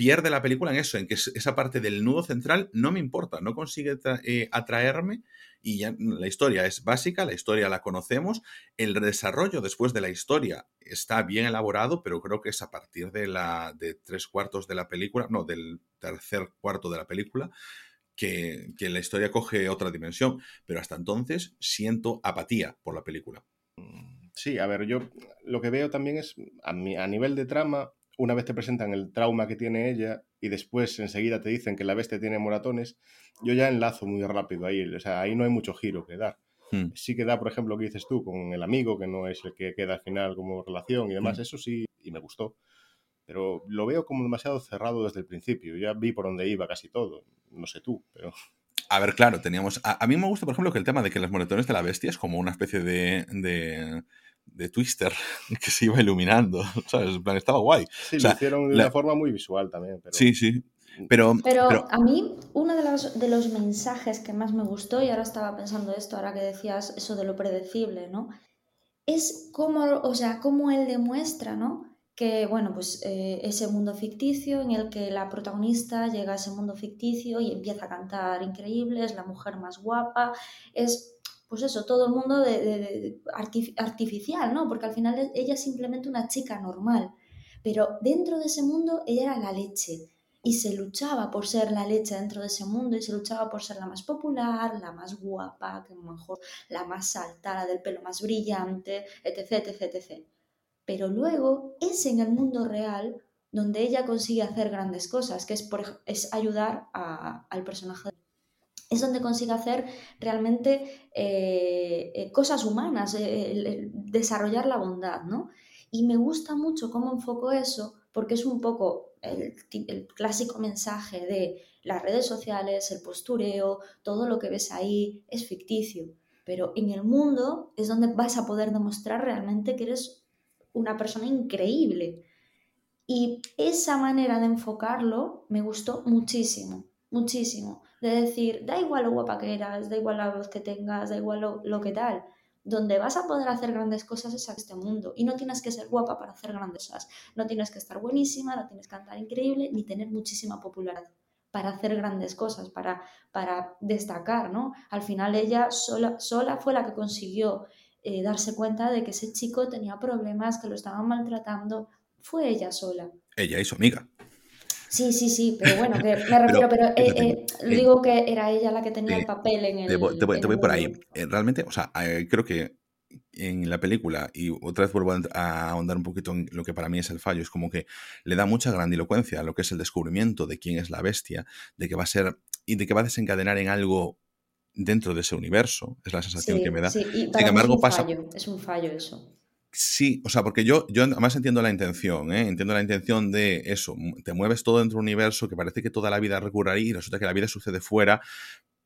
pierde la película en eso, en que esa parte del nudo central no me importa, no consigue eh, atraerme y ya la historia es básica, la historia la conocemos, el desarrollo después de la historia está bien elaborado, pero creo que es a partir de la de tres cuartos de la película, no, del tercer cuarto de la película, que, que la historia coge otra dimensión, pero hasta entonces siento apatía por la película. Sí, a ver, yo lo que veo también es, a, a nivel de trama, una vez te presentan el trauma que tiene ella y después enseguida te dicen que la bestia tiene moratones, yo ya enlazo muy rápido ahí. O sea, ahí no hay mucho giro que dar. Hmm. Sí que da, por ejemplo, lo que dices tú con el amigo, que no es el que queda al final como relación y demás, hmm. eso sí, y me gustó. Pero lo veo como demasiado cerrado desde el principio. Ya vi por dónde iba casi todo. No sé tú, pero... A ver, claro, teníamos... A, mí me gusta, por ejemplo, que el tema de que los moratones de la bestia es como una especie de de Twister que se iba iluminando, ¿sabes? En plan, estaba guay. Sí, lo hicieron de una forma muy visual también. Sí, sí. Pero, pero, a mí, uno de los, de los mensajes que más me gustó, y ahora estaba pensando esto, ahora que decías eso de lo predecible, ¿no? Es cómo, o sea, cómo él demuestra, ¿no? Que, bueno, pues eh, ese mundo ficticio en el que la protagonista llega a ese mundo ficticio y empieza a cantar increíble, es la mujer más guapa, es pues eso, todo el mundo de, artificial, ¿no? Porque al final ella es simplemente una chica normal. Pero dentro de ese mundo ella era la leche y se luchaba por ser la leche dentro de ese mundo y se luchaba por ser la más popular, la más guapa, que mejor la más saltada, del pelo más brillante, etc, etc. Pero luego es en el mundo real donde ella consigue hacer grandes cosas, que es, por, es ayudar al personaje es donde consigue hacer realmente eh, eh, cosas humanas, eh, desarrollar la bondad, ¿no? Y me gusta mucho cómo enfoco eso, porque es un poco el, clásico mensaje de las redes sociales, el postureo, todo lo que ves ahí es ficticio, pero en el mundo es donde vas a poder demostrar realmente que eres una persona increíble. Y esa manera de enfocarlo me gustó muchísimo, muchísimo de decir, da igual lo guapa que eras, da igual la voz que tengas, da igual lo, que tal. Donde vas a poder hacer grandes cosas es a este mundo. Y no tienes que ser guapa para hacer grandes cosas. No tienes que estar buenísima, no tienes que cantar increíble, ni tener muchísima popularidad para hacer grandes cosas, para, para destacar, ¿no? Al final ella sola, sola fue la que consiguió eh, darse cuenta de que ese chico tenía problemas, que lo estaban maltratando. Fue ella sola. Ella y su amiga. Sí, sí, sí, pero bueno, que me refiero, pero, eh, eh, digo que era ella la que tenía el papel en el. Te voy, te voy, por ahí. Eh, realmente, o sea, creo que en la película, y otra vez vuelvo a ahondar un poquito en lo que para mí es el fallo, es como que le da mucha grandilocuencia a lo que es el descubrimiento de quién es la bestia, de que va a ser y de que va a desencadenar en algo dentro de ese universo, es la sensación que me da. Sí, y Sin embargo, es un pasa. Fallo, es un fallo eso. Sí, o sea, porque yo, yo además entiendo la intención, ¿eh? entiendo la intención de eso, te mueves todo dentro de un universo que parece que toda la vida recurre ahí y resulta que la vida sucede fuera,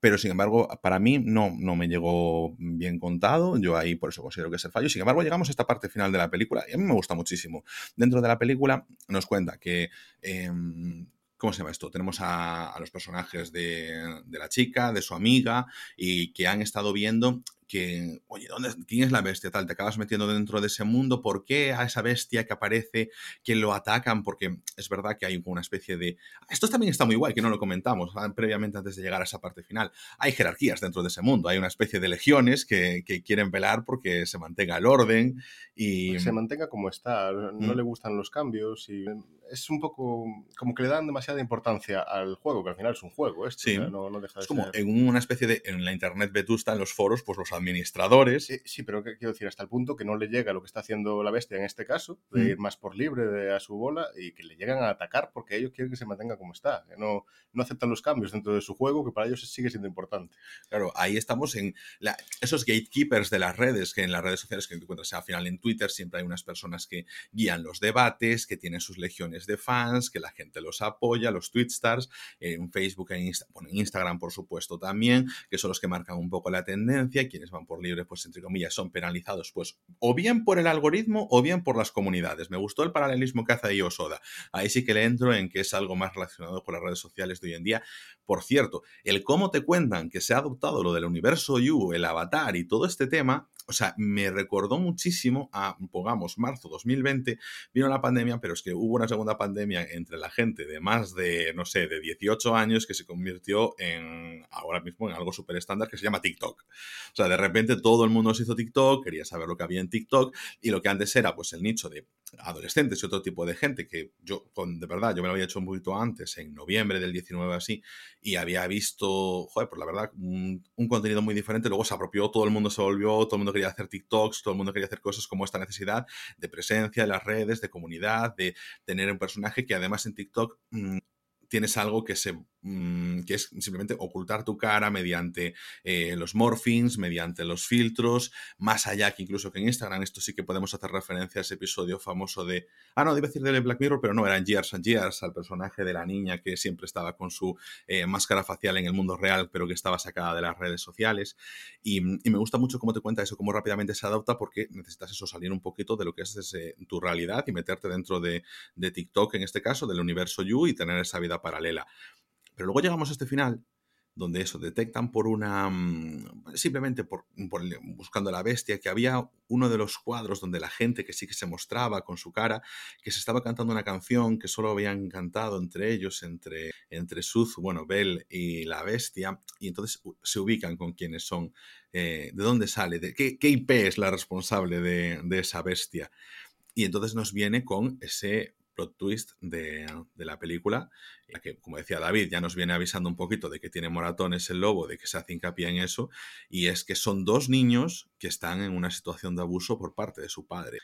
pero sin embargo, para mí no, no me llegó bien contado, yo ahí por eso considero que es el fallo. Sin embargo, llegamos a esta parte final de la película y a mí me gusta muchísimo. Dentro de la película nos cuenta que... Em, ¿cómo se llama esto? Tenemos a, los personajes de, de, la chica, de su amiga, y que han estado viendo que, oye, ¿dónde, ¿quién es la bestia? Tal, te acabas metiendo dentro de ese mundo, ¿por qué a esa bestia que aparece, que lo atacan? Porque es verdad que hay una especie de... Esto también está muy guay, que no lo comentamos ah, previamente antes de llegar a esa parte final. Hay jerarquías dentro de ese mundo, hay una especie de legiones que, que quieren velar porque se mantenga el orden y... se mantenga como está, no mm. le gustan los cambios y es un poco como que le dan demasiada importancia al juego, que al final es un juego esto, sí. no, no deja de Es como en una especie de... En la internet vetusta, en los foros, pues los administradores. Sí, pero ¿qué quiero decir? Hasta el punto que no le llega lo que está haciendo la bestia en este caso, de mm. ir más por libre de, a su bola y que le llegan a atacar porque ellos quieren que se mantenga como está, que no, no aceptan los cambios dentro de su juego, que para ellos sigue siendo importante. Claro, ahí estamos en esos gatekeepers de las redes, que en las redes sociales que encuentras al final en Twitter siempre hay unas personas que guían los debates, que tienen sus legiones de fans, que la gente los apoya, los tweetstars, en Facebook, en, en Instagram por supuesto también, que son los que marcan un poco la tendencia, quienes van por libre, pues entre comillas, son penalizados, pues o bien por el algoritmo o bien por las comunidades. Me gustó el paralelismo que hace ahí Osoda. Ahí sí que le entro en que es algo más relacionado con las redes sociales de hoy en día. Por cierto, el cómo te cuentan que se ha adoptado lo del universo You, el avatar y todo este tema, o sea, me recordó muchísimo a, pongamos, marzo 2020, vino la pandemia, pero es que hubo una segunda pandemia entre la gente de más de, no sé, de 18 años que se convirtió en, ahora mismo, en algo súper estándar que se llama TikTok. O sea, de repente todo el mundo se hizo TikTok, quería saber lo que había en TikTok y lo que antes era pues el nicho de adolescentes y otro tipo de gente que yo, con, de verdad, yo me lo había hecho un poquito antes, en noviembre del 19 así, y había visto, joder, pues la verdad, un, un contenido muy diferente, luego se apropió, todo el mundo se volvió, todo el mundo quería hacer TikToks, todo el mundo quería hacer cosas como esta necesidad de presencia en las redes, de comunidad, de tener un personaje que además en TikTok mm, tienes algo que se Mm, que es simplemente ocultar tu cara mediante eh, los morphings, mediante los filtros, más allá que incluso que en Instagram, esto sí que podemos hacer referencia a ese episodio famoso de, ah, no, debe decir de Black Mirror, pero no, era en Years and Years, al personaje de la niña que siempre estaba con su eh, máscara facial en el mundo real, pero que estaba sacada de las redes sociales. Y, me gusta mucho cómo te cuenta eso, cómo rápidamente se adopta, porque necesitas eso, salir un poquito de lo que es tu realidad y meterte dentro de, de TikTok, en este caso, del universo You y tener esa vida paralela. Pero luego llegamos a este final donde eso, detectan por una, mm, simplemente por, buscando a la bestia, que había uno de los cuadros donde la gente que sí que se mostraba con su cara, que se estaba cantando una canción que solo habían cantado entre ellos, entre, entre Suz, bueno, Bell y la bestia, y entonces se ubican con quiénes son, eh, de dónde sale, de qué, qué IP es la responsable de, de esa bestia. Y entonces nos viene con ese plot twist de, la película, la que, como decía David, ya nos viene avisando un poquito de que tiene moratones el lobo, de que se hace hincapié en eso, y es que son dos niños que están en una situación de abuso por parte de su padre.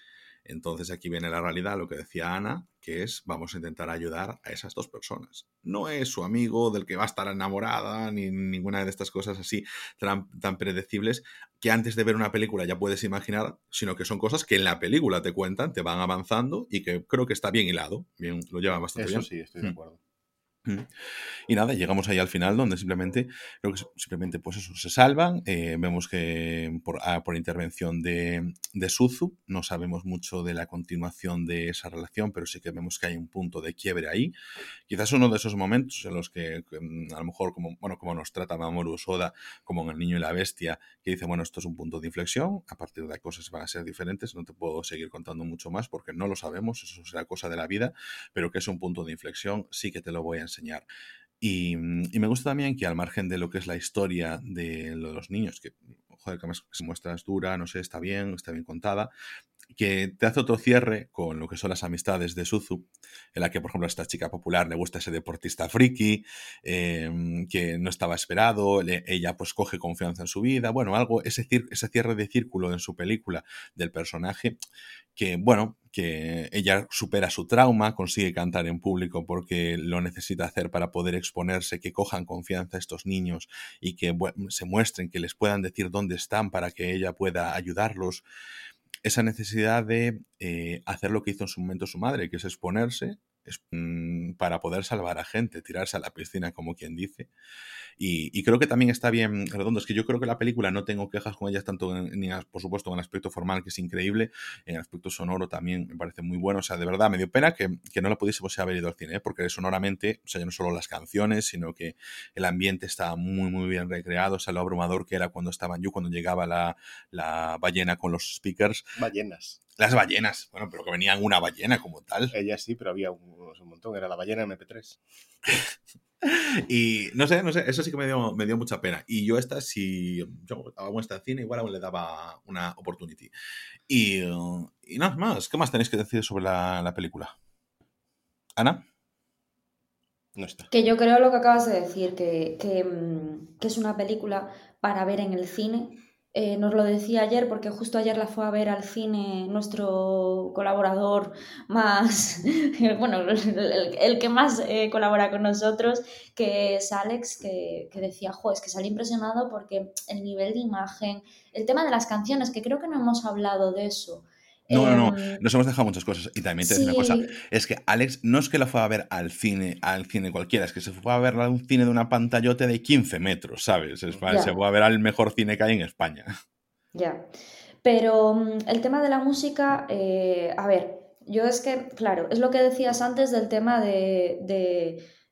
Entonces aquí viene la realidad, lo que decía Ana, que es vamos a intentar ayudar a esas dos personas. No es su amigo del que va a estar enamorada, ni ninguna de estas cosas así tan, tan, predecibles que antes de ver una película ya puedes imaginar, sino que son cosas que en la película te cuentan, te van avanzando y que creo que está bien hilado, bien, lo lleva bastante Eso bien. sí, estoy de mm. Y nada, llegamos ahí al final donde simplemente, creo que simplemente pues eso, se salvan. Eh, vemos que por, ah, por intervención de, de, Suzu, no sabemos mucho de la continuación de esa relación, pero sí que vemos que hay un punto de quiebre ahí. Quizás uno de esos momentos en los que, mm, a lo mejor, como, bueno, como nos trata Mamoru Soda, como en El Niño y la Bestia, que dice, bueno, esto es un punto de inflexión, a partir de ahí cosas van a ser diferentes, no te puedo seguir contando mucho más porque no lo sabemos, eso será cosa de la vida, pero que es un punto de inflexión, sí que te lo voy a enseñar. Mm, y, me gusta también que al margen de lo que es la historia de, los niños, que, joder, que se muestra dura, no sé, está bien, está bien contada, que te hace otro cierre con lo que son las amistades de Suzu, en la que, por ejemplo, a esta chica popular le gusta ese deportista friki, em, que no estaba esperado, ella pues coge confianza en su vida, bueno, algo, ese, ese cierre de círculo en su película del personaje, que, bueno, que ella supera su trauma, consigue cantar en público porque lo necesita hacer para poder exponerse, que cojan confianza estos niños y que se muestren, que les puedan decir dónde están para que ella pueda ayudarlos esa necesidad de eh, hacer lo que hizo en su momento su madre, que es exponerse es, mm, para poder salvar a gente, tirarse a la piscina, como quien dice. Y, creo que también está bien redondo. Es que yo creo que la película no tengo quejas con ella, tanto ni por supuesto en el aspecto formal, que es increíble, en el aspecto sonoro también me parece muy bueno. O sea, de verdad, me dio pena que, no la pudiésemos haber ido al cine, ¿eh? porque sonoramente, o sea, ya no solo las canciones, sino que el ambiente estaba muy, muy bien recreado. O sea, lo abrumador que era cuando estaban yo, cuando llegaba la, la ballena con los speakers. Ballenas. Las ballenas, bueno, pero que venían una ballena como tal. Ella sí, pero había un, un montón, era la ballena MP3. y no sé, no sé, eso sí que me dio, me dio mucha pena. Y yo esta, si yo hago esta cine, igual aún le daba una opportunity. Y, y nada más, ¿qué más tenéis que decir sobre la, película? Ana. No está. Que yo creo lo que acabas de decir, que, que, mm, que es una película para ver en el cine eh, nos lo decía ayer porque justo ayer la fue a ver al cine nuestro colaborador más, bueno, el, que más eh, colabora con nosotros, que es Alex, que, que decía, jo, es que salí impresionado porque el nivel de imagen, el tema de las canciones, que creo que no hemos hablado de eso, no, no, no, em, nos hemos dejado muchas cosas. Y también te decir una cosa, es que Alex no es que la fue a ver al cine, al cine cualquiera, es que se fue a ver a un cine de una pantallote de 15 metros, ¿sabes? Se fue a ver al mejor cine que hay en España. Ya. Pero mm, el tema de la música, eh, a ver, yo es que, claro, es lo que decías antes del tema de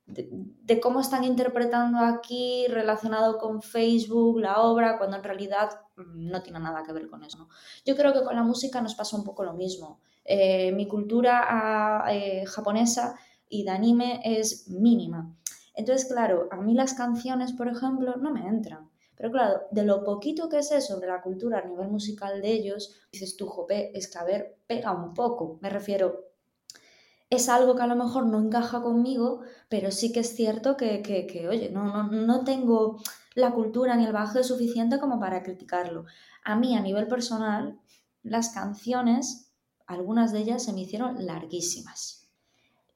de, cómo están interpretando aquí relacionado con Facebook, la obra, cuando en realidad no tiene nada que ver con eso. Yo creo que con la música nos pasa un poco lo mismo. Eh, mi cultura ah, eh, japonesa y de anime es mínima. Entonces, claro, a mí las canciones, por ejemplo, no me entran. Pero claro, de lo poquito que sé sobre la cultura a nivel musical de ellos, dices tú, jope, es que a ver, pega un poco. Me refiero, es algo que a lo mejor no encaja conmigo, pero sí que es cierto que, que, oye, no, no, no, tengo la cultura ni el bajo suficiente como para criticarlo. A mí, a nivel personal, las canciones, algunas de ellas se me hicieron larguísimas.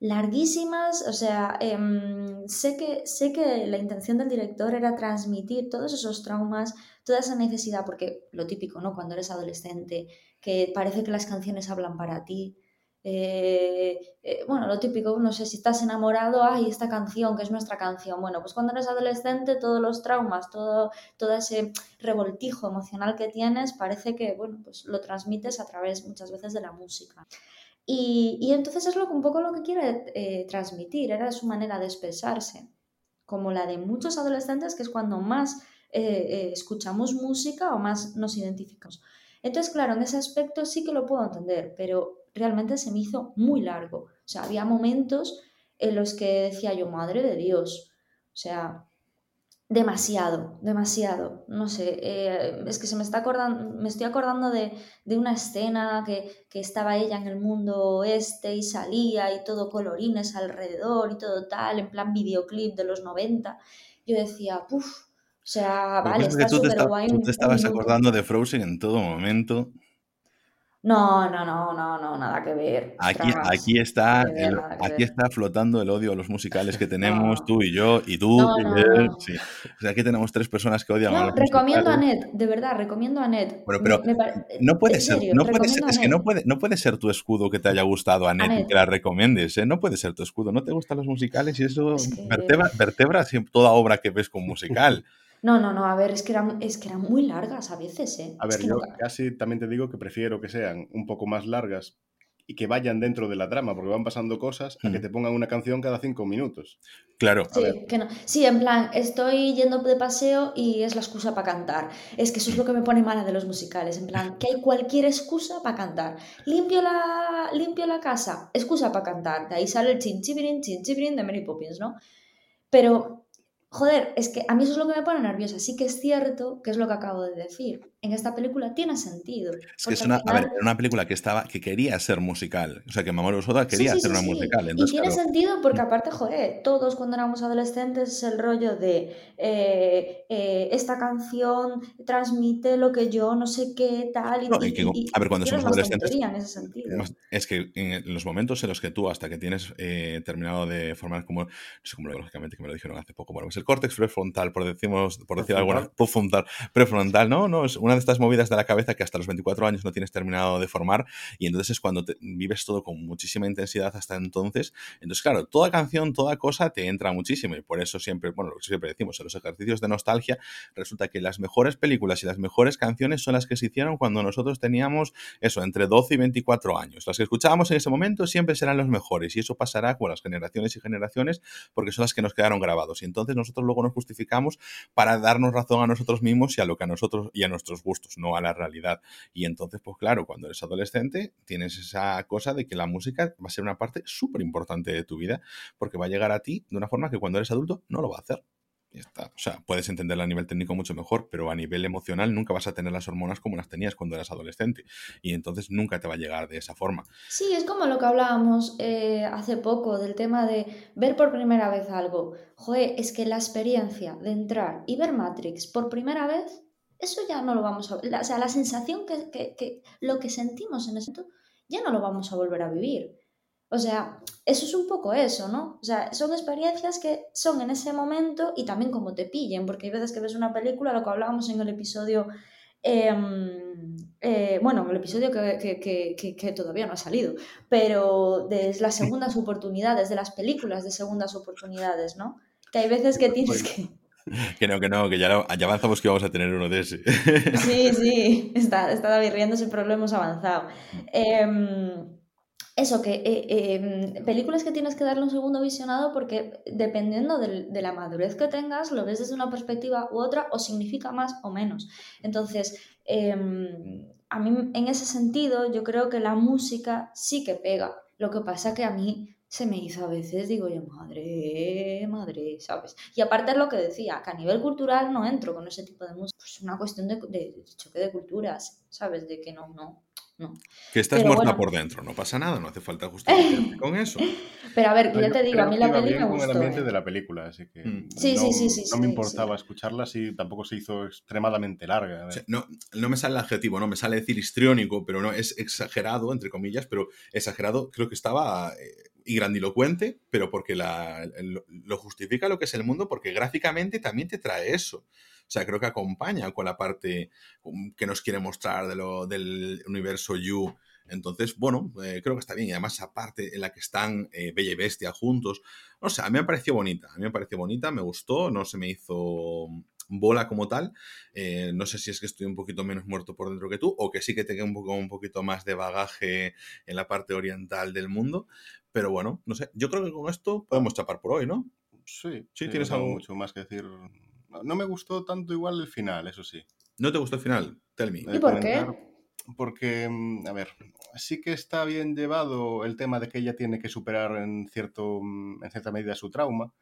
Larguísimas, o sea, em, sé, que, sé que la intención del director era transmitir todos esos traumas, toda esa necesidad, porque lo típico, ¿no? Cuando eres adolescente, que parece que las canciones hablan para ti, eh, eh, bueno, lo típico, no sé si estás enamorado, ay, esta canción, que es nuestra canción. Bueno, pues cuando eres adolescente, todos los traumas, todo, todo ese revoltijo emocional que tienes, parece que, bueno, pues lo transmites a través muchas veces de la música. Y, y entonces es lo, un poco lo que quiere eh, transmitir, era su manera de expresarse, como la de muchos adolescentes, que es cuando más escuchamos música o más nos identificamos. Entonces, claro, en ese aspecto sí que lo puedo entender, pero realmente se me hizo muy largo. O sea, había momentos en los que decía yo, madre de Dios, o sea, demasiado, demasiado. No sé, eh, es que se me está acordando, me estoy acordando de, una escena que, que, estaba ella en el mundo este y salía y todo colorines alrededor y todo tal, en plan videoclip de los 90. Yo decía, puff, o sea, vale, está súper guay. Tú te estabas acordando de Frozen en todo momento. No, no, no, no, no, nada que ver. Aquí, aquí está, aquí está flotando el odio a los musicales que tenemos, tú y yo, y tú, y él. O sea, aquí tenemos tres personas que odian a los recomiendo a Ned, de verdad, recomiendo a Ned. Pero, no puede ser, no puede ser, es que no puede, no puede ser tu escudo que te haya gustado a Ned, y que la recomiendes, ¿eh? No puede ser tu escudo, no te gustan los musicales y eso vertebra, vertebra toda obra que ves con musical. No, no, no, a ver, es que eran, es que eran muy largas a veces, ¿eh? A ver, yo casi también te digo que prefiero que sean un poco más largas y que vayan dentro de la trama, porque van pasando cosas, a que mm. te pongan una canción cada cinco minutos. Claro. Sí, que no. sí, en plan, estoy yendo de paseo y es la excusa para cantar. Es que eso es lo que me pone mala de los musicales, en plan, que hay cualquier excusa para cantar. Limpio la, limpio la casa, excusa para cantar. De ahí sale el chinchibirin, chinchibirin de Mary Poppins, ¿no? Pero Joder, es que a mí eso es lo que me pone nerviosa. Sí que es cierto que es lo que acabo de decir. En esta película tiene sentido. Es que es una, a ver, era una película que estaba, que quería ser musical. O sea, que Mamoru Soda quería hacer una musical. y tiene sentido porque aparte, joder, todos cuando éramos adolescentes es el rollo de eh, eh, esta canción transmite lo que yo no sé qué tal. Y, a ver, cuando somos adolescentes. Es que en los momentos en los que tú, hasta que tienes eh, terminado de formar como, no sé cómo lógicamente que me lo dijeron hace poco, bueno, pues el córtex prefrontal, por, decimos, por decir alguna, prefrontal, prefrontal, ¿no? No, es una de estas movidas de la cabeza que hasta los 24 años no tienes terminado de formar y entonces es cuando vives todo con muchísima intensidad hasta entonces. Entonces, claro, toda canción, toda cosa te entra muchísimo y por eso siempre, bueno, lo que siempre decimos, en los ejercicios de nostalgia, resulta que las mejores películas y las mejores canciones son las que se hicieron cuando nosotros teníamos eso, entre 12 y 24 años. Las que escuchábamos en ese momento siempre serán los mejores y eso pasará con las generaciones y generaciones porque son las que nos quedaron grabados y entonces nosotros luego nos justificamos para darnos razón a nosotros mismos y a lo que a nosotros y a nuestros gustos, no a la realidad. Y entonces, pues claro, cuando eres adolescente tienes esa cosa de que la música va a ser una parte súper importante de tu vida porque va a llegar a ti de una forma que cuando eres adulto no lo va a hacer. O sea, puedes entenderla a nivel técnico mucho mejor, pero a nivel emocional nunca vas a tener las hormonas como las tenías cuando eras adolescente. Y entonces nunca te va a llegar de esa forma. Sí, es como lo que hablábamos eh, hace poco del tema de ver por primera vez algo. Joder, es que la experiencia de entrar y ver Matrix por primera vez, eso ya no lo vamos a... o sea, la sensación que, que, que lo que sentimos en ese momento, ya no lo vamos a volver a vivir. O sea, eso es un poco eso, ¿no? O sea, son experiencias que son en ese momento y también como te pillen, porque hay veces que ves una película, lo que hablábamos en el episodio, em, eh, bueno, en el episodio que, todavía no ha salido, pero de las segundas oportunidades, de las películas de segundas oportunidades, ¿no? Que hay veces que tienes que... Que no, que no, que ya, ya, avanzamos que vamos a tener uno de ese. Sí, sí, está, está David riéndose, pero lo hemos avanzado. Eh, eso, que eh, em, películas que tienes que darle un segundo visionado porque dependiendo de la madurez que tengas, lo ves desde una perspectiva u otra o significa más o menos. Entonces, em, a mí en ese sentido yo creo que la música sí que pega. Lo que pasa que a mí se me hizo a veces, digo yo, madre, madre, ¿sabes? Y aparte es lo que decía, que a nivel cultural no entro con ese tipo de música. Pues es una cuestión de, de choque de culturas, ¿sabes? De que no, no, que estás muerta por dentro, no pasa nada, no hace falta justificarte con eso. Pero a ver, yo te digo, a mí la película me gustó. el ambiente de la película, así que mm. sí, no, sí, sí, no me importaba escucharla si tampoco se hizo extremadamente larga. no, no me sale el adjetivo, no me sale decir histriónico, pero no es exagerado, entre comillas, pero exagerado creo que estaba eh, y grandilocuente, pero porque la, lo justifica lo que es el mundo, porque gráficamente también te trae eso. O sea, creo que acompaña con la parte um, que nos quiere mostrar de lo, del universo You. Entonces, bueno, eh, creo que está bien. Y además, esa parte en la que están eh, Bella y Bestia juntos. O sea, a mí me pareció bonita. A mí me pareció bonita, me gustó, no se me hizo bola como tal. Eh, no sé si es que estoy un poquito menos muerto por dentro que tú, o que sí que tenga un, poco, un poquito más de bagaje en la parte oriental del mundo. Pero bueno, no sé. Yo creo que con esto podemos chapar por hoy, ¿no? Sí, sí, tienes algo mucho más que decir no me gustó tanto igual el final, eso sí. ¿No te gustó el final? Tell me. ¿Y por qué? Porque, mm, a ver, sí que está bien llevado el tema de que ella tiene que superar en, cierto, mm, en cierta medida su trauma,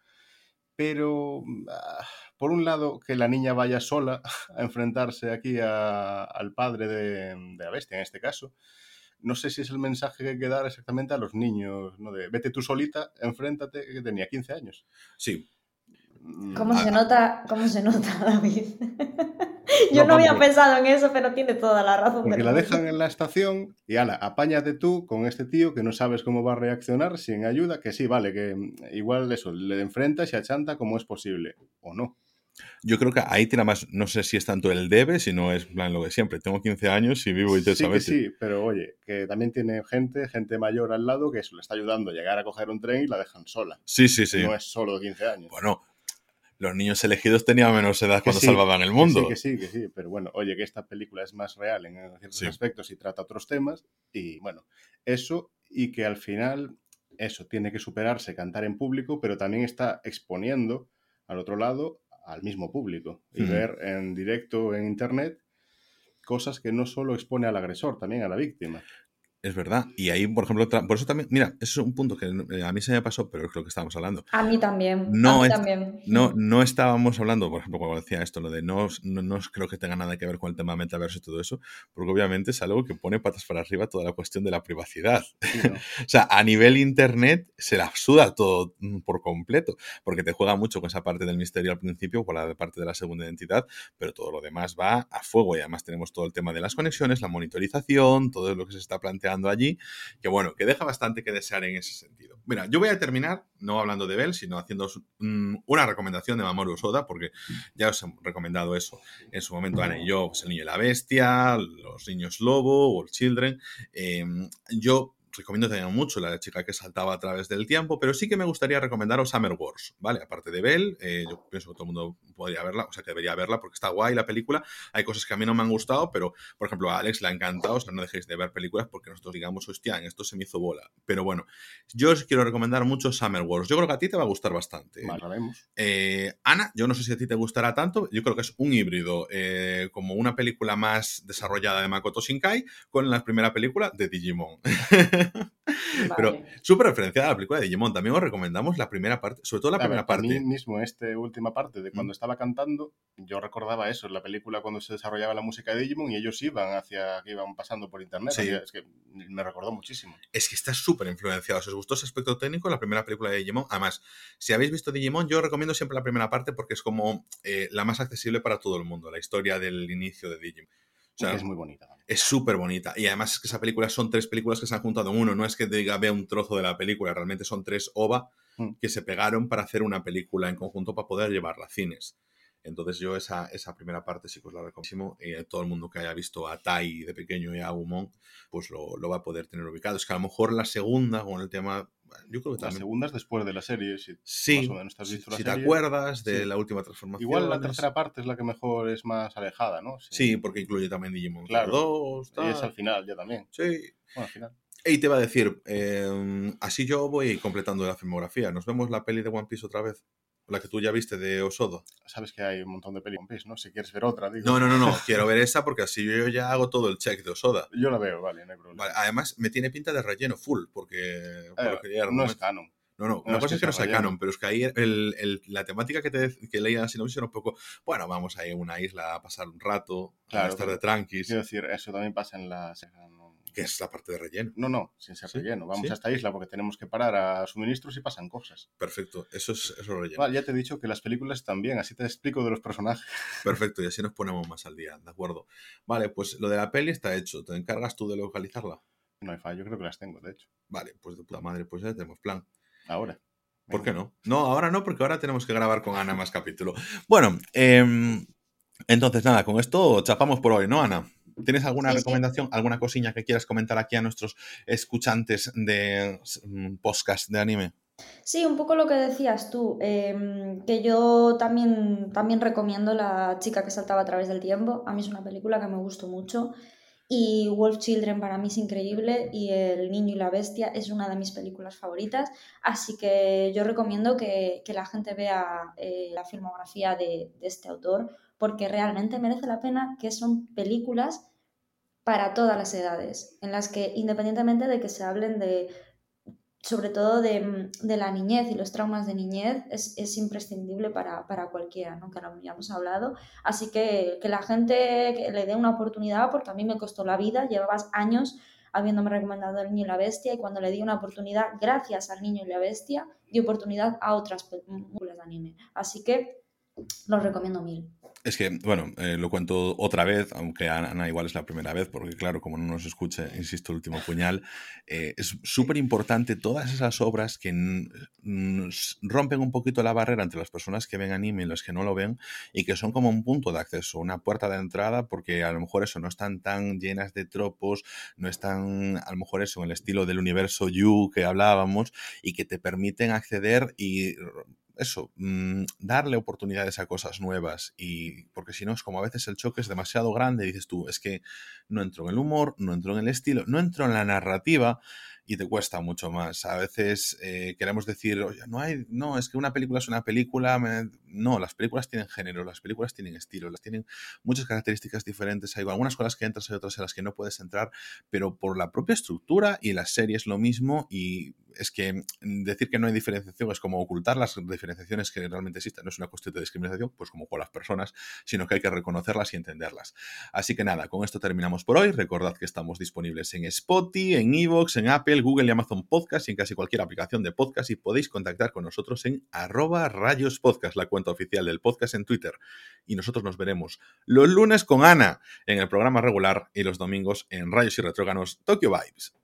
pero mm, ah, por un lado que la niña vaya sola a enfrentarse aquí al padre de, la bestia, en este caso, no sé si es el mensaje que hay que dar exactamente a los niños, ¿no? De vete tú solita, enfréntate, que tenía 15 años. Sí, ¿Cómo se nota, cómo se nota David? Yo no, había pensado en eso, pero tiene toda la razón. Porque la dejan en la estación y ala, apáñate tú con este tío que no sabes cómo va a reaccionar sin ayuda, que sí, vale, que igual eso, le enfrentas y achanta como es posible, o no. Yo creo que ahí tiene más, no sé si es tanto el debe, si no es plan lo de siempre. Tengo 15 años y vivo y te sí sabes. Sí, pero oye, que también tiene gente, gente mayor al lado que eso le está ayudando a llegar a coger un tren y la dejan sola. Sí, sí, sí. No es solo 15 años. Bueno, los niños elegidos tenían menos edad cuando salvaban el mundo. Que sí, que sí, que sí, pero bueno, oye, que esta película es más real en ciertos aspectos y trata otros temas, y bueno, eso y que al final eso tiene que superarse, cantar en público, pero también está exponiendo al otro lado al mismo público y ver en directo en internet cosas que no solo expone al agresor, también a la víctima. Es verdad. Y ahí, por ejemplo, por eso también, mira, eso es un punto que eh, a mí se me pasó, pero es lo que estábamos hablando. A mí también. No, también. no, no estábamos hablando, por ejemplo, cuando decía esto, lo de no, no, creo que tenga nada que ver con el tema metaverso y todo eso, porque obviamente es algo que pone patas para arriba toda la cuestión de la privacidad. o sea, a nivel internet se la suda todo mm, por completo, porque te juega mucho con esa parte del misterio al principio, con la parte de la segunda identidad, pero todo lo demás va a fuego y además tenemos todo el tema de las conexiones, la monitorización, todo lo que se está planteando allí, que bueno, que deja bastante que desear en ese sentido. Mira, yo voy a terminar, no hablando de Bell, sino haciendo una recomendación de Mamoru Soda, porque ya os he recomendado eso en su momento, Ana yo, pues, El Niño y la Bestia, Los Niños Lobo, World Children. Eh, yo recomiendo también mucho la chica que saltaba a través del tiempo, pero sí que me gustaría recomendaros Summer Wars, ¿vale? Aparte de Bell, eh, yo pienso que todo el mundo podría verla, o sea, que debería verla porque está guay la película. Hay cosas que a mí no me han gustado, pero, por ejemplo, a Alex le ha encantado, o sea, no dejéis de ver películas porque nosotros digamos, hostia, en esto se me hizo bola. Pero bueno, yo os quiero recomendar mucho Summer Wars. Yo creo que a ti te va a gustar bastante. Vale, vemos. Eh, Ana, yo no sé si a ti te gustará tanto, yo creo que es un híbrido, eh, como una película más desarrollada de Makoto Shinkai con la primera película de Digimon. Pero súper referenciada a la película de Digimon. También os recomendamos la primera parte, sobre todo la primera parte. A mí mismo, esta última parte de cuando estaba cantando, yo recordaba eso, en la película cuando se desarrollaba la música de Digimon y ellos iban hacia, que iban pasando por internet. Es que me recordó muchísimo. Es que está súper influenciado. Si os gustó ese aspecto técnico, la primera película de Digimon. Además, si habéis visto Digimon, yo recomiendo siempre la primera parte porque es como eh, la más accesible para todo el mundo, la historia del inicio de Digimon es muy bonita. Es súper bonita. Y además es que esa película son tres películas que se han juntado en uno. No es que diga vea un trozo de la película, realmente son tres OVA mm. que se pegaron para hacer una película en conjunto para poder llevarla a cines. Entonces yo esa, esa primera parte sí que os la recomiendo. Eh, todo el mundo que haya visto a Tai de pequeño y a Agumon, pues lo, lo, va a poder tener ubicado. Es que a lo mejor la segunda, con el tema yo creo que también. La segunda es después de la serie, si, sí, si, te acuerdas de la última transformación. Igual la tercera parte es la que mejor es más alejada, ¿no? Sí, porque incluye también Digimon claro, 2. Y es al final ya también. Sí. Bueno, al final. Y te iba a decir, em, así yo voy completando la filmografía. ¿Nos vemos la peli de One Piece otra vez? La que tú ya viste de Osodo. Sabes que hay un montón de películas, ¿no? Si quieres ver otra, digo. No, no, no, no. Quiero ver esa porque así yo ya hago todo el check de Osoda. Yo la veo, vale, no hay problema. además, me tiene pinta de relleno full, porque. Eh, no es canon. No, no, una cosa es que no sea canon, pero es que ahí el, la temática que, te, que leía la sinopsis era un poco, bueno, vamos a ir a una isla a pasar un rato, a estar de tranquis. Quiero decir, eso también pasa en la que es la parte de relleno. No, no, sin ser relleno. Vamos a esta isla porque tenemos que parar a suministros y pasan cosas. Perfecto, eso es, eso relleno. Vale, ya te he dicho que las películas también, así te explico de los personajes. Perfecto, y así nos ponemos más al día, ¿de acuerdo? Vale, pues lo de la peli está hecho. ¿Te encargas tú de localizarla? No hay fallo, yo creo que las tengo, de hecho. Vale, pues de puta madre, pues ya tenemos plan. Ahora. ¿Por qué no? No, ahora no, porque ahora tenemos que grabar con Ana más capítulo. Bueno, em, entonces nada, con esto chapamos por hoy, ¿no, Ana? ¿Tienes alguna recomendación, alguna cosilla que quieras comentar aquí a nuestros escuchantes de mm, podcast de anime? Sí, un poco lo que decías tú, em, que yo también, también recomiendo La chica que saltaba a través del tiempo. A mí es una película que me gustó mucho y Wolf Children para mí es increíble y El Niño y la Bestia es una de mis películas favoritas. Así que yo recomiendo que, la gente vea eh, la filmografía de, de, este autor porque realmente merece la pena, que son películas para todas las edades, en las que independientemente de que se hablen de sobre todo de, la niñez y los traumas de niñez, es, imprescindible para, cualquiera, ¿no? que lo habíamos hablado. Así que que la gente le dé una oportunidad, porque a mí me costó la vida, llevabas años habiéndome recomendado El Niño y la Bestia, y cuando le di una oportunidad, gracias al Niño y la Bestia, di oportunidad a otras películas de anime. Así que los recomiendo mil. Es que, bueno, eh, lo cuento otra vez, aunque Ana igual es la primera vez, porque claro, como no nos escuche, insisto, el último puñal, eh, es súper importante todas esas obras que rompen un poquito la barrera entre las personas que ven anime y las que no lo ven, y que son como un punto de acceso, una puerta de entrada, porque a lo mejor eso no están tan llenas de tropos, no están a lo mejor eso en el estilo del universo You que hablábamos, y que te permiten acceder y eso, mm, darle oportunidades a cosas nuevas y porque si no es como a veces el choque es demasiado grande dices tú, es que no entro en el humor, no entro en el estilo, no entro en la narrativa y te cuesta mucho más. A veces eh, queremos decir, oye, no hay, no, es que una película es una película. No, las películas tienen género, las películas tienen estilo, las tienen muchas características diferentes. Hay algunas con las que entras y otras en las que no puedes entrar, pero por la propia estructura y las series lo mismo. Y es que decir que no hay diferenciación es como ocultar las diferenciaciones que realmente existen. No es una cuestión de discriminación, pues como con las personas, sino que hay que reconocerlas y entenderlas. Así que nada, con esto terminamos por hoy. Recordad que estamos disponibles en Spotify, en Evox, en Google y Amazon Podcast y en casi cualquier aplicación de podcast y podéis contactar con nosotros en arroba rayos podcast, la cuenta oficial del podcast en Twitter. Y nosotros nos veremos los lunes con Ana en el programa regular y los domingos en Rayos y Retróganos Tokyo Vibes.